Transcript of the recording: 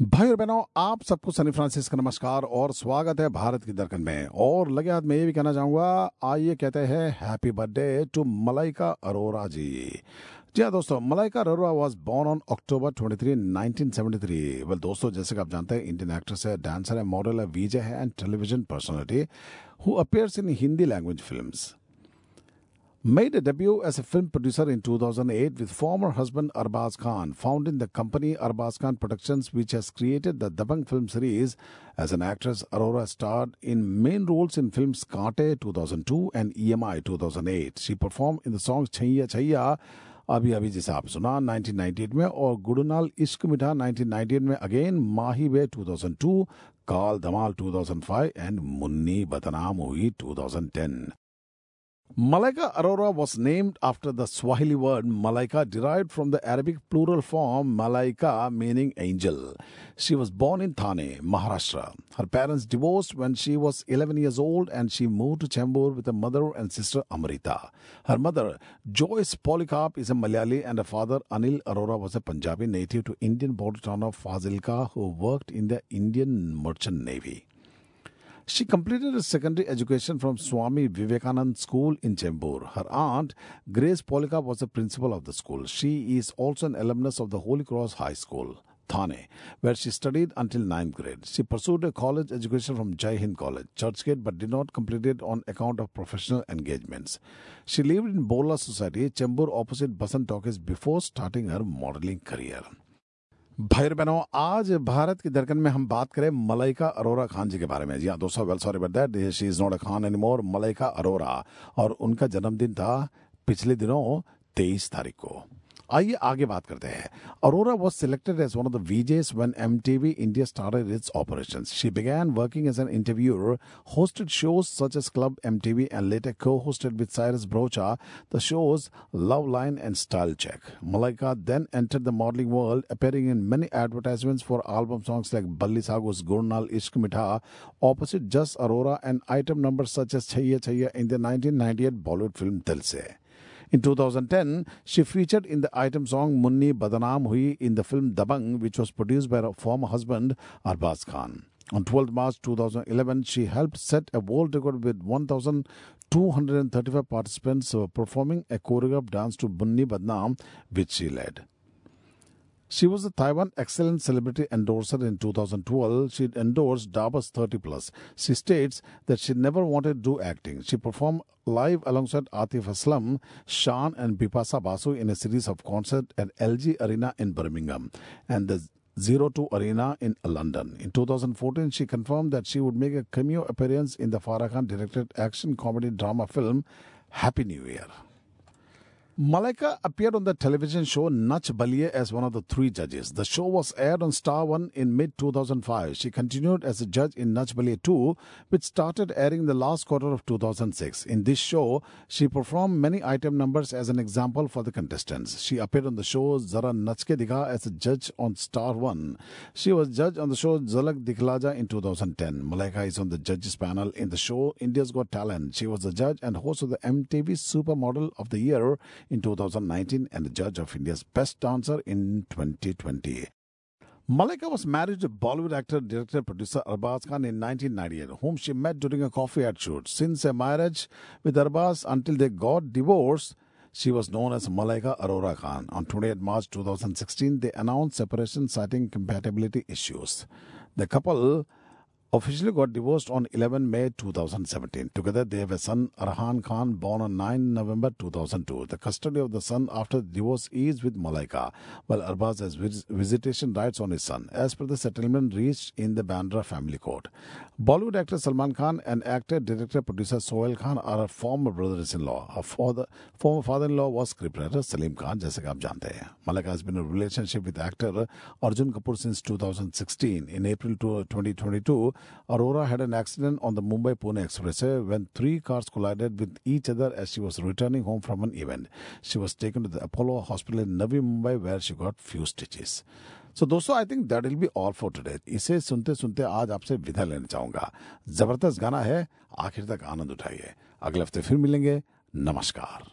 भाई और बहनों, आप सबको सनी फ्रांसिस का नमस्कार और स्वागत है भारत की दर्कन में। और लगे हाथ में ये भी कहना चाहूँगा, आइए कहते हैं happy birthday to Malaika Arora ji. जी हाँ दोस्तों, Malaika Arora was born on October 23 1973 well दोस्तों, जैसे कि आप जानते हैं इंडियन एक्ट्रेस है डांसर है मॉडल है वीजे है and television personality who appears in Hindi language films made a debut as a film producer in 2008 with former husband Arbaz Khan, founding the company Arbaz Khan Productions, which has created the Dabangg film series. As an actress, Arora starred in main roles in films Kaante 2002 and EMI 2008. She performed in the songs Chaiya Chaiya, Abhi Abhi जिसे Suna 1998 में or गुडुनाल Ishq मिठा 1998 Again, Maahi Ve 2002 काल Damal 2005 and Munni Badnaam Hui 2010 Malaika Arora was named after the Swahili word Malaika, derived from the Arabic plural form Malaika, meaning angel. She was born in Thane, Maharashtra. Her parents divorced when she was 11 years old and she moved to Chembur with her mother and sister Amrita. Her mother, Joyce Polycarp, is a Malayali and her father, Anil Arora, was a Punjabi native to Indian border town of Fazilka who worked in the Indian Merchant Navy. She completed her secondary education from Swami Vivekanand School in Chembur. Her aunt, Grace Polika, was the principal of the school. She is also an alumnus of the Holy Cross High School, Thane, where she studied until 9th grade. She pursued a college education from Jai Hind College, Churchgate, but did not complete it on account of professional engagements. She lived in Bola Society, Chembur, opposite Basant Talkies, before starting her modeling career. भाई बहनों, आज भारत की दरकन में हम बात करें मलाइका अरोरा खान जी के बारे में। जी हाँ दोस्तों, well sorry but she is not a Khan any more Malaika Arora. और उनका जन्मदिन था पिछले दिनों तेईस तारीख को। आइए आगे बात करते हैं। Arora was selected as one of the VJs when M India started its operation she began working as an interviewer hosted shows such as club MTV and later को hosted with Cyrus Broacha the shows love line and style check Malaika then enter the modelling world appearing in many advertisement for album songs like Bally सागोस गुरनाल Ishq Mitha opposite Jas Arora and item number such as Chaiyya Chaiyya in the nineteen ninety eight Bollywood film Dil Se in 2010, she featured in the item song Munni Badnaam Hui in the film Dabangg, which was produced by her former husband Arbaz Khan. On 12 March 2011, she helped set a world record with 1,235 participants performing a choreographed dance to Bunni Badnam, which she led. She was the Taiwan Excellent Celebrity Endorser in 2012. She endorsed Dabas 30 Plus. She states that she never wanted to do acting. She performed live alongside Atif Aslam, Shan, and Bipasha Basu in a series of concerts at LG Arena in Birmingham and the Zero Two Arena in London. In 2014, she confirmed that she would make a cameo appearance in the Farah Khan directed action comedy drama film Happy New Year. Malaika appeared on the television show Nach Baliye as one of the three judges. The show was aired on Star One in mid 2005. She continued as a judge in Nach Baliye 2, which started airing the last quarter of 2006. In this show, she performed many item numbers as an example for the contestants. She appeared on the show Zara Nachke Dikha as a judge on Star One. She was judge on the show Jhalak Dikhlaja in 2010. Malaika is on the judges panel in the show India's Got Talent. She was the judge and host of the MTV Supermodel of the Year in 2019 and the judge of India's Best Dancer in 2020. Malaika was married to Bollywood actor, director, producer Arbaz Khan in 1998, whom she met during a coffee ad shoot. Since her marriage with Arbaz until they got divorced, she was known as Malaika Arora Khan. On 28 March 2016, they announced separation citing compatibility issues. The couple officially got divorced on 11 May 2017. Together, they have a son, Arhan Khan, born on 9 November 2002. The custody of the son after the divorce is with Malaika, while Arbaz has vis- visitation rights on his son, as per the settlement reached in the Bandra family court. Bollywood actor Salman Khan and actor, director, producer Sohail Khan are her former brothers-in-law. Her father, former father-in-law was scriptwriter Salim Khan, जैसे कि आप जानते हैं. Malaika has been in a relationship with actor Arjun Kapoor since 2016. In April 2022, Aurora had an accident on the Mumbai Pune Expressway when three cars collided with each other as she was returning home from an event. She was taken to the Apollo Hospital in Navi Mumbai where she got few stitches. So दोस्तों I think that will be all for today इसे सुनते सुनते आज आपसे विदा लेना चाहूँगा ज़बरदस्त गाना है आखिर तक आनंद उठाइए अगले हफ़्ते फिर मिलेंगे नमस्कार